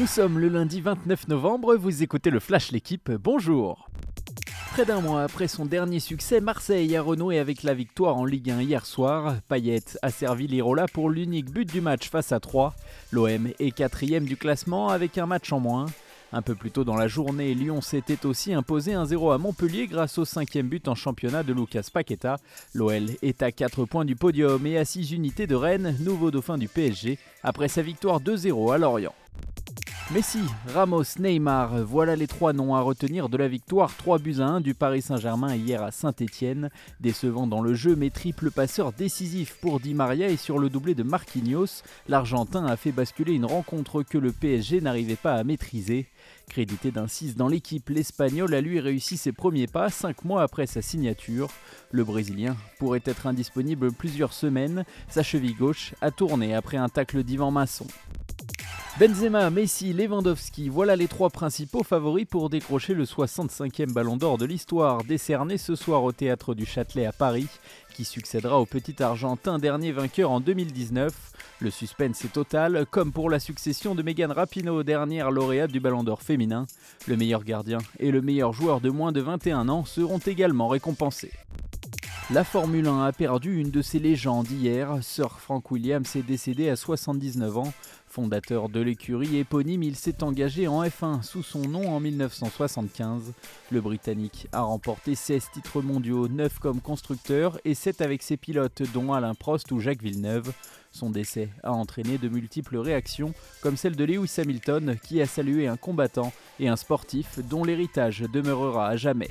Nous sommes le lundi 29 novembre, vous écoutez le Flash L'équipe, bonjour Près d'un mois après son dernier succès, Marseille a renoué avec la victoire en Ligue 1 hier soir. Payet a servi l'Irola pour l'unique but du match face à 3. L'OM est quatrième du classement avec un match en moins. Un peu plus tôt dans la journée, Lyon s'était aussi imposé 1-0 à Montpellier grâce au cinquième but en championnat de Lucas Paqueta. L'OL est à 4 points du podium et à 6 unités de Rennes, nouveau dauphin du PSG, après sa victoire 2-0 à Lorient. Messi, Ramos, Neymar, voilà les trois noms à retenir de la victoire 3 buts à 1 du Paris Saint-Germain hier à Saint-Etienne. Décevant dans le jeu, mais triple passeur décisif pour Di Maria et sur le doublé de Marquinhos, l'Argentin a fait basculer une rencontre que le PSG n'arrivait pas à maîtriser. Crédité d'un 6 dans l'équipe, l'Espagnol a lui réussi ses premiers pas 5 mois après sa signature. Le Brésilien pourrait être indisponible plusieurs semaines, sa cheville gauche a tourné après un tacle d'Ivan Masson. Benzema, Messi, Lewandowski, voilà les trois principaux favoris pour décrocher le 65e ballon d'or de l'histoire, décerné ce soir au théâtre du Châtelet à Paris, qui succédera au petit Argentin dernier vainqueur en 2019. Le suspense est total, comme pour la succession de Megan Rapinoe, dernière lauréate du ballon d'or féminin. Le meilleur gardien et le meilleur joueur de moins de 21 ans seront également récompensés. La Formule 1 a perdu une de ses légendes hier. Sir Frank Williams est décédé à 79 ans. Fondateur de l'écurie éponyme, il s'est engagé en F1 sous son nom en 1975. Le Britannique a remporté 16 titres mondiaux, 9 comme constructeur et 7 avec ses pilotes dont Alain Prost ou Jacques Villeneuve. Son décès a entraîné de multiples réactions, comme celle de Lewis Hamilton qui a salué un combattant et un sportif dont l'héritage demeurera à jamais.